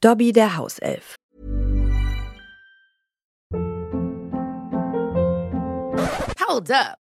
Dobby der Hauself. Hold up.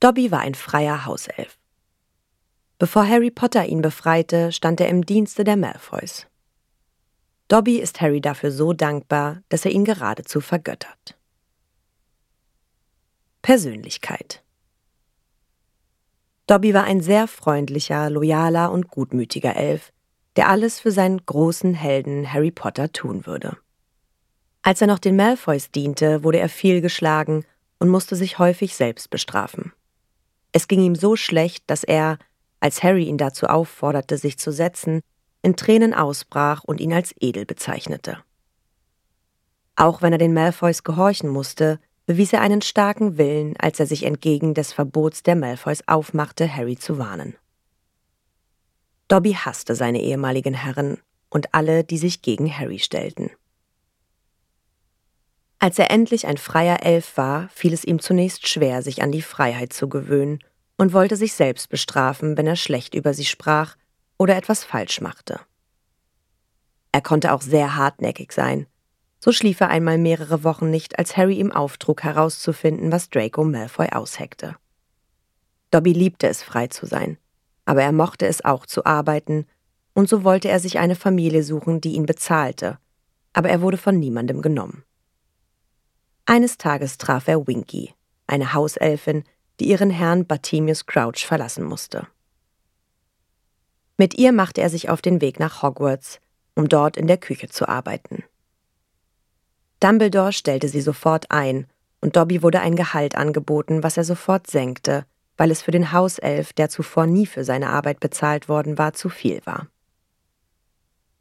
Dobby war ein freier Hauself. Bevor Harry Potter ihn befreite, stand er im Dienste der Malfoys. Dobby ist Harry dafür so dankbar, dass er ihn geradezu vergöttert. Persönlichkeit Dobby war ein sehr freundlicher, loyaler und gutmütiger Elf, der alles für seinen großen Helden Harry Potter tun würde. Als er noch den Malfoys diente, wurde er viel geschlagen und musste sich häufig selbst bestrafen. Es ging ihm so schlecht, dass er, als Harry ihn dazu aufforderte, sich zu setzen, in Tränen ausbrach und ihn als edel bezeichnete. Auch wenn er den Malfoys gehorchen musste, bewies er einen starken Willen, als er sich entgegen des Verbots der Malfoys aufmachte, Harry zu warnen. Dobby hasste seine ehemaligen Herren und alle, die sich gegen Harry stellten. Als er endlich ein freier Elf war, fiel es ihm zunächst schwer, sich an die Freiheit zu gewöhnen und wollte sich selbst bestrafen, wenn er schlecht über sie sprach oder etwas falsch machte. Er konnte auch sehr hartnäckig sein. So schlief er einmal mehrere Wochen nicht, als Harry ihm auftrug, herauszufinden, was Draco Malfoy ausheckte. Dobby liebte es, frei zu sein, aber er mochte es auch zu arbeiten, und so wollte er sich eine Familie suchen, die ihn bezahlte, aber er wurde von niemandem genommen. Eines Tages traf er Winky, eine Hauselfin, die ihren Herrn Bartimius Crouch verlassen musste. Mit ihr machte er sich auf den Weg nach Hogwarts, um dort in der Küche zu arbeiten. Dumbledore stellte sie sofort ein, und Dobby wurde ein Gehalt angeboten, was er sofort senkte, weil es für den Hauself, der zuvor nie für seine Arbeit bezahlt worden war, zu viel war.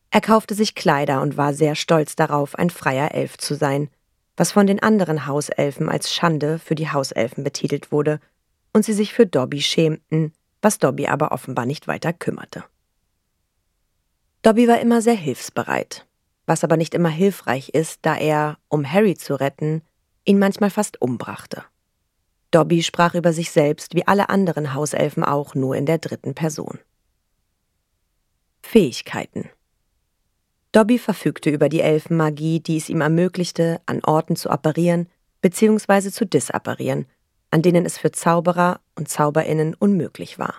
Er kaufte sich Kleider und war sehr stolz darauf, ein freier Elf zu sein, was von den anderen Hauselfen als Schande für die Hauselfen betitelt wurde und sie sich für Dobby schämten, was Dobby aber offenbar nicht weiter kümmerte. Dobby war immer sehr hilfsbereit, was aber nicht immer hilfreich ist, da er, um Harry zu retten, ihn manchmal fast umbrachte. Dobby sprach über sich selbst wie alle anderen Hauselfen auch nur in der dritten Person. Fähigkeiten Dobby verfügte über die Elfenmagie, die es ihm ermöglichte, an Orten zu apparieren bzw. zu disapparieren, an denen es für Zauberer und Zauberinnen unmöglich war.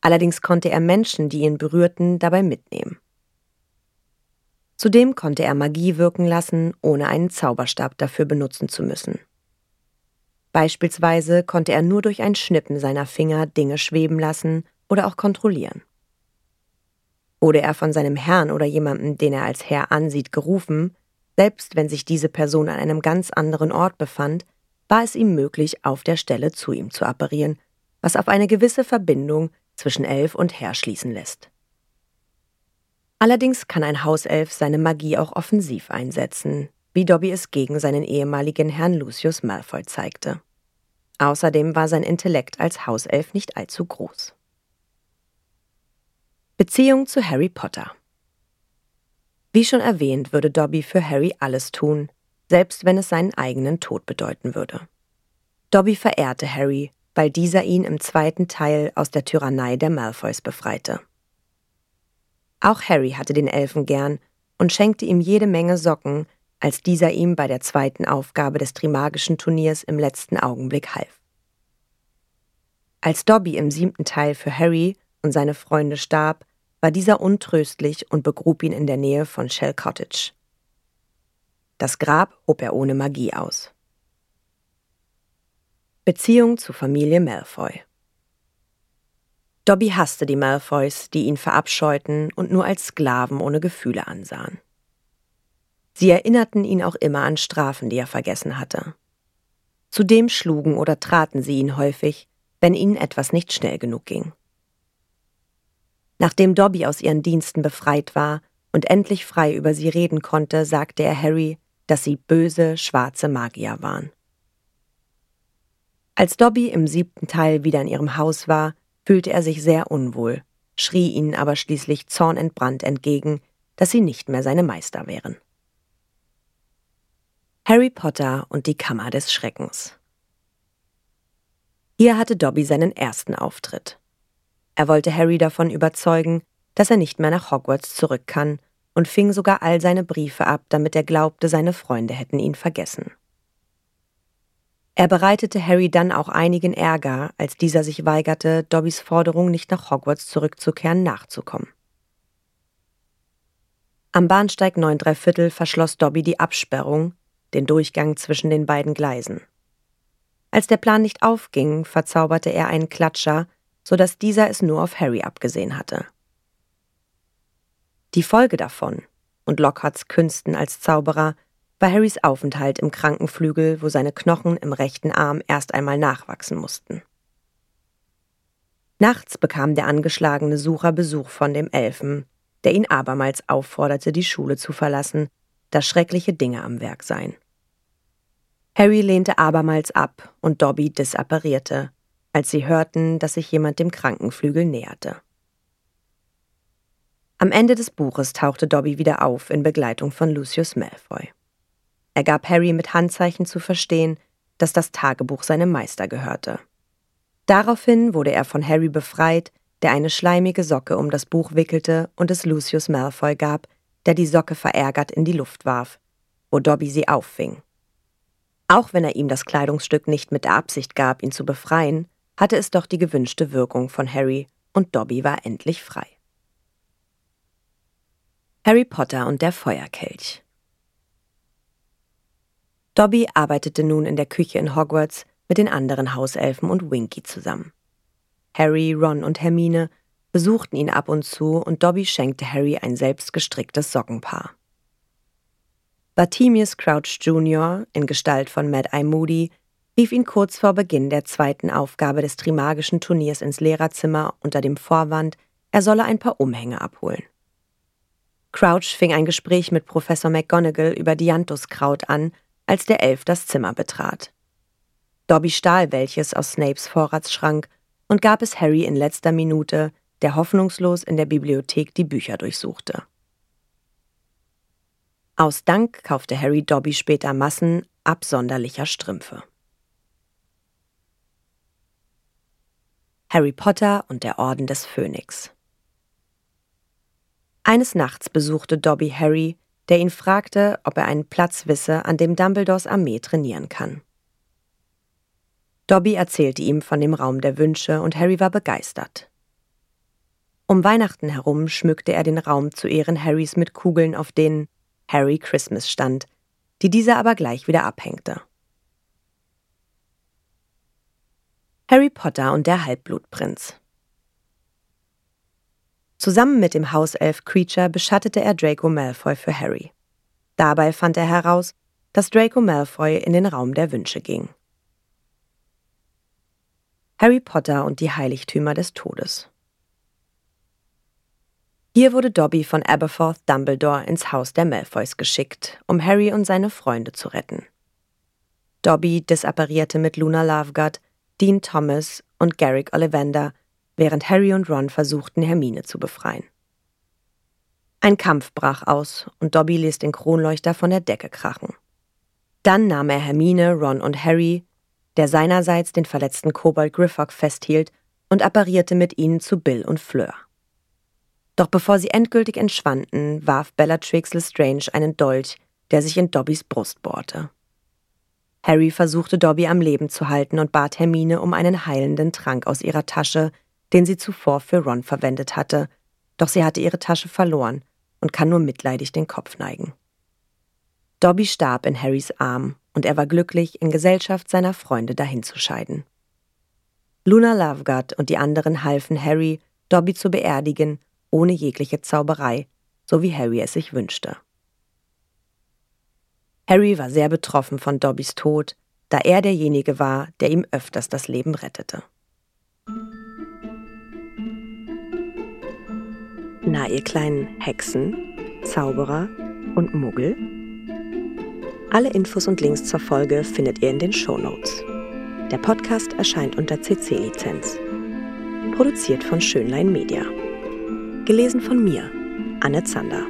Allerdings konnte er Menschen, die ihn berührten, dabei mitnehmen. Zudem konnte er Magie wirken lassen, ohne einen Zauberstab dafür benutzen zu müssen. Beispielsweise konnte er nur durch ein Schnippen seiner Finger Dinge schweben lassen oder auch kontrollieren. Wurde er von seinem Herrn oder jemandem, den er als Herr ansieht, gerufen, selbst wenn sich diese Person an einem ganz anderen Ort befand, war es ihm möglich, auf der Stelle zu ihm zu apparieren, was auf eine gewisse Verbindung zwischen Elf und Herr schließen lässt. Allerdings kann ein Hauself seine Magie auch offensiv einsetzen, wie Dobby es gegen seinen ehemaligen Herrn Lucius Malfoy zeigte. Außerdem war sein Intellekt als Hauself nicht allzu groß. Beziehung zu Harry Potter Wie schon erwähnt, würde Dobby für Harry alles tun, selbst wenn es seinen eigenen Tod bedeuten würde. Dobby verehrte Harry, weil dieser ihn im zweiten Teil aus der Tyrannei der Malfoys befreite. Auch Harry hatte den Elfen gern und schenkte ihm jede Menge Socken, als dieser ihm bei der zweiten Aufgabe des Trimagischen Turniers im letzten Augenblick half. Als Dobby im siebten Teil für Harry und seine Freunde starb, war dieser untröstlich und begrub ihn in der Nähe von Shell Cottage. Das Grab hob er ohne Magie aus. Beziehung zu Familie Malfoy Dobby hasste die Malfoys, die ihn verabscheuten und nur als Sklaven ohne Gefühle ansahen. Sie erinnerten ihn auch immer an Strafen, die er vergessen hatte. Zudem schlugen oder traten sie ihn häufig, wenn ihnen etwas nicht schnell genug ging. Nachdem Dobby aus ihren Diensten befreit war und endlich frei über sie reden konnte, sagte er Harry, dass sie böse, schwarze Magier waren. Als Dobby im siebten Teil wieder in ihrem Haus war, fühlte er sich sehr unwohl, schrie ihnen aber schließlich zornentbrannt entgegen, dass sie nicht mehr seine Meister wären. Harry Potter und die Kammer des Schreckens. Hier hatte Dobby seinen ersten Auftritt. Er wollte Harry davon überzeugen, dass er nicht mehr nach Hogwarts zurück kann und fing sogar all seine Briefe ab, damit er glaubte, seine Freunde hätten ihn vergessen. Er bereitete Harry dann auch einigen Ärger, als dieser sich weigerte, Dobbys Forderung, nicht nach Hogwarts zurückzukehren, nachzukommen. Am Bahnsteig 9 Viertel verschloss Dobby die Absperrung, den Durchgang zwischen den beiden Gleisen. Als der Plan nicht aufging, verzauberte er einen Klatscher, so dass dieser es nur auf Harry abgesehen hatte. Die Folge davon und Lockharts Künsten als Zauberer war Harrys Aufenthalt im Krankenflügel, wo seine Knochen im rechten Arm erst einmal nachwachsen mussten. Nachts bekam der angeschlagene Sucher Besuch von dem Elfen, der ihn abermals aufforderte, die Schule zu verlassen, da schreckliche Dinge am Werk seien. Harry lehnte abermals ab und Dobby disapparierte, als sie hörten, dass sich jemand dem Krankenflügel näherte. Am Ende des Buches tauchte Dobby wieder auf in Begleitung von Lucius Malfoy. Er gab Harry mit Handzeichen zu verstehen, dass das Tagebuch seinem Meister gehörte. Daraufhin wurde er von Harry befreit, der eine schleimige Socke um das Buch wickelte und es Lucius Malfoy gab, der die Socke verärgert in die Luft warf, wo Dobby sie auffing. Auch wenn er ihm das Kleidungsstück nicht mit der Absicht gab, ihn zu befreien, hatte es doch die gewünschte Wirkung von Harry und Dobby war endlich frei. Harry Potter und der Feuerkelch Dobby arbeitete nun in der Küche in Hogwarts mit den anderen Hauselfen und Winky zusammen. Harry, Ron und Hermine besuchten ihn ab und zu und Dobby schenkte Harry ein selbstgestricktes Sockenpaar. Bartimius Crouch Jr. in Gestalt von Mad-Eye Moody rief ihn kurz vor Beginn der zweiten Aufgabe des Trimagischen Turniers ins Lehrerzimmer unter dem Vorwand, er solle ein paar Umhänge abholen. Crouch fing ein Gespräch mit Professor McGonagall über Dianthuskraut an als der Elf das Zimmer betrat. Dobby stahl welches aus Snapes Vorratsschrank und gab es Harry in letzter Minute, der hoffnungslos in der Bibliothek die Bücher durchsuchte. Aus Dank kaufte Harry Dobby später Massen absonderlicher Strümpfe. Harry Potter und der Orden des Phönix Eines Nachts besuchte Dobby Harry, der ihn fragte, ob er einen Platz wisse, an dem Dumbledores Armee trainieren kann. Dobby erzählte ihm von dem Raum der Wünsche und Harry war begeistert. Um Weihnachten herum schmückte er den Raum zu Ehren Harrys mit Kugeln, auf denen Harry Christmas stand, die dieser aber gleich wieder abhängte. Harry Potter und der Halbblutprinz Zusammen mit dem Hauself Creature beschattete er Draco Malfoy für Harry. Dabei fand er heraus, dass Draco Malfoy in den Raum der Wünsche ging. Harry Potter und die Heiligtümer des Todes. Hier wurde Dobby von Aberforth Dumbledore ins Haus der Malfoys geschickt, um Harry und seine Freunde zu retten. Dobby disapparierte mit Luna Lovegood, Dean Thomas und Garrick Ollivander während Harry und Ron versuchten, Hermine zu befreien. Ein Kampf brach aus und Dobby ließ den Kronleuchter von der Decke krachen. Dann nahm er Hermine, Ron und Harry, der seinerseits den verletzten Kobold Griffock festhielt, und apparierte mit ihnen zu Bill und Fleur. Doch bevor sie endgültig entschwanden, warf Bellatrix Lestrange einen Dolch, der sich in Dobbys Brust bohrte. Harry versuchte Dobby am Leben zu halten und bat Hermine um einen heilenden Trank aus ihrer Tasche, den sie zuvor für Ron verwendet hatte, doch sie hatte ihre Tasche verloren und kann nur mitleidig den Kopf neigen. Dobby starb in Harrys Arm und er war glücklich, in Gesellschaft seiner Freunde dahinzuscheiden. Luna Lovegood und die anderen halfen Harry, Dobby zu beerdigen, ohne jegliche Zauberei, so wie Harry es sich wünschte. Harry war sehr betroffen von Dobbys Tod, da er derjenige war, der ihm öfters das Leben rettete. Na, ihr kleinen Hexen, Zauberer und Muggel? Alle Infos und Links zur Folge findet ihr in den Show Notes. Der Podcast erscheint unter CC-Lizenz. Produziert von Schönlein Media. Gelesen von mir, Anne Zander.